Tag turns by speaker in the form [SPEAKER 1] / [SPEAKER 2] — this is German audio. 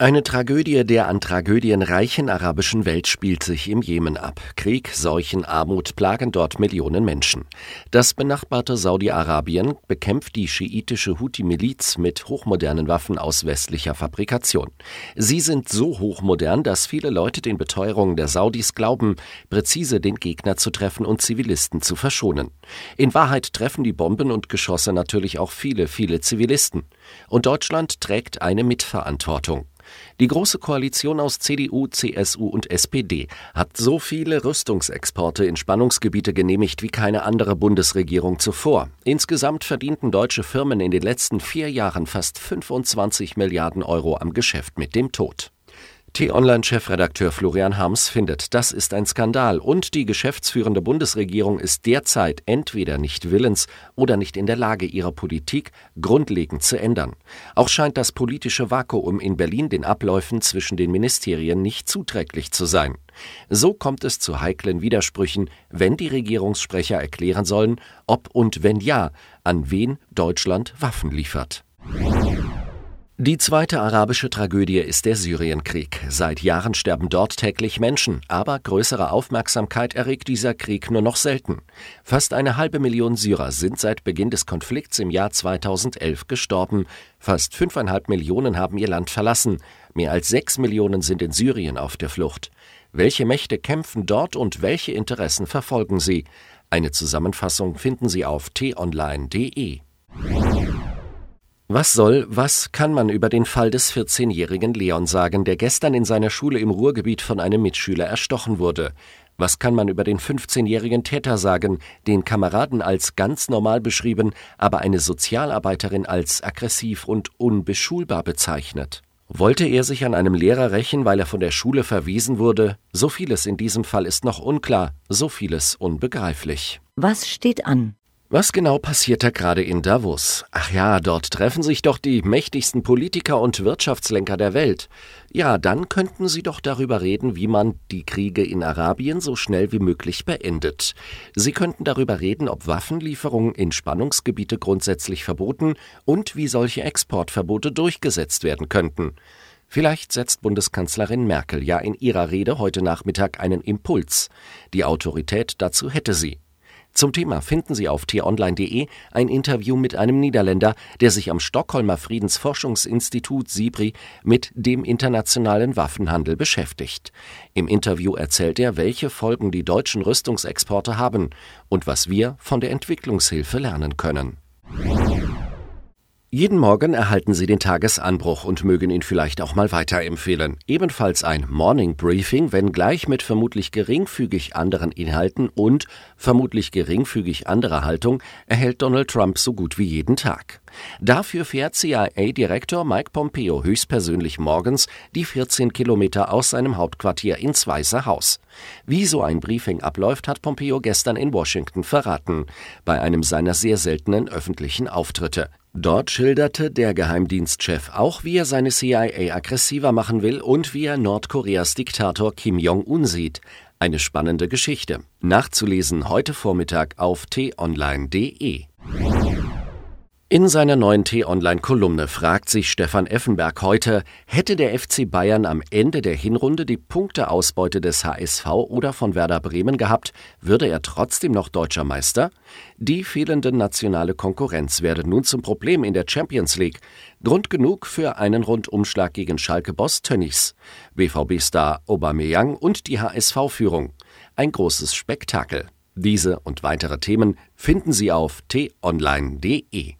[SPEAKER 1] Eine Tragödie der an Tragödien reichen arabischen Welt spielt sich im Jemen ab. Krieg, Seuchen, Armut plagen dort Millionen Menschen. Das benachbarte Saudi-Arabien bekämpft die schiitische Houthi-Miliz mit hochmodernen Waffen aus westlicher Fabrikation. Sie sind so hochmodern, dass viele Leute den Beteuerungen der Saudis glauben, präzise den Gegner zu treffen und Zivilisten zu verschonen. In Wahrheit treffen die Bomben und Geschosse natürlich auch viele, viele Zivilisten. Und Deutschland trägt eine Mitverantwortung. Die Große Koalition aus CDU, CSU und SPD hat so viele Rüstungsexporte in Spannungsgebiete genehmigt wie keine andere Bundesregierung zuvor. Insgesamt verdienten deutsche Firmen in den letzten vier Jahren fast 25 Milliarden Euro am Geschäft mit dem Tod. T-Online-Chefredakteur Florian Harms findet, das ist ein Skandal und die geschäftsführende Bundesregierung ist derzeit entweder nicht willens oder nicht in der Lage, ihre Politik grundlegend zu ändern. Auch scheint das politische Vakuum in Berlin den Abläufen zwischen den Ministerien nicht zuträglich zu sein. So kommt es zu heiklen Widersprüchen, wenn die Regierungssprecher erklären sollen, ob und wenn ja, an wen Deutschland Waffen liefert. Die zweite arabische Tragödie ist der Syrienkrieg. Seit Jahren sterben dort täglich Menschen, aber größere Aufmerksamkeit erregt dieser Krieg nur noch selten. Fast eine halbe Million Syrer sind seit Beginn des Konflikts im Jahr 2011 gestorben. Fast fünfeinhalb Millionen haben ihr Land verlassen. Mehr als sechs Millionen sind in Syrien auf der Flucht. Welche Mächte kämpfen dort und welche Interessen verfolgen sie? Eine Zusammenfassung finden Sie auf t-online.de. Was soll, was kann man über den Fall des 14-jährigen Leon sagen, der gestern in seiner Schule im Ruhrgebiet von einem Mitschüler erstochen wurde? Was kann man über den 15-jährigen Täter sagen, den Kameraden als ganz normal beschrieben, aber eine Sozialarbeiterin als aggressiv und unbeschulbar bezeichnet? Wollte er sich an einem Lehrer rächen, weil er von der Schule verwiesen wurde? So vieles in diesem Fall ist noch unklar, so vieles unbegreiflich.
[SPEAKER 2] Was steht an?
[SPEAKER 1] Was genau passiert da gerade in Davos? Ach ja, dort treffen sich doch die mächtigsten Politiker und Wirtschaftslenker der Welt. Ja, dann könnten sie doch darüber reden, wie man die Kriege in Arabien so schnell wie möglich beendet. Sie könnten darüber reden, ob Waffenlieferungen in Spannungsgebiete grundsätzlich verboten und wie solche Exportverbote durchgesetzt werden könnten. Vielleicht setzt Bundeskanzlerin Merkel ja in ihrer Rede heute Nachmittag einen Impuls. Die Autorität dazu hätte sie. Zum Thema finden Sie auf t-online.de ein Interview mit einem Niederländer, der sich am Stockholmer Friedensforschungsinstitut SIBRI mit dem internationalen Waffenhandel beschäftigt. Im Interview erzählt er, welche Folgen die deutschen Rüstungsexporte haben und was wir von der Entwicklungshilfe lernen können. Jeden Morgen erhalten Sie den Tagesanbruch und mögen ihn vielleicht auch mal weiterempfehlen. Ebenfalls ein Morning Briefing, wenn gleich mit vermutlich geringfügig anderen Inhalten und vermutlich geringfügig anderer Haltung, erhält Donald Trump so gut wie jeden Tag. Dafür fährt CIA-Direktor Mike Pompeo höchstpersönlich morgens die 14 Kilometer aus seinem Hauptquartier ins Weiße Haus. Wie so ein Briefing abläuft, hat Pompeo gestern in Washington verraten, bei einem seiner sehr seltenen öffentlichen Auftritte. Dort schilderte der Geheimdienstchef auch, wie er seine CIA aggressiver machen will und wie er Nordkoreas Diktator Kim Jong-un sieht. Eine spannende Geschichte. Nachzulesen heute Vormittag auf t-online.de. In seiner neuen T-Online-Kolumne fragt sich Stefan Effenberg heute, hätte der FC Bayern am Ende der Hinrunde die Punkteausbeute des HSV oder von Werder Bremen gehabt, würde er trotzdem noch deutscher Meister? Die fehlende nationale Konkurrenz werde nun zum Problem in der Champions League. Grund genug für einen Rundumschlag gegen Schalke-Boss Tönnies, BVB-Star Aubameyang und die HSV-Führung. Ein großes Spektakel. Diese und weitere Themen finden Sie auf t-online.de.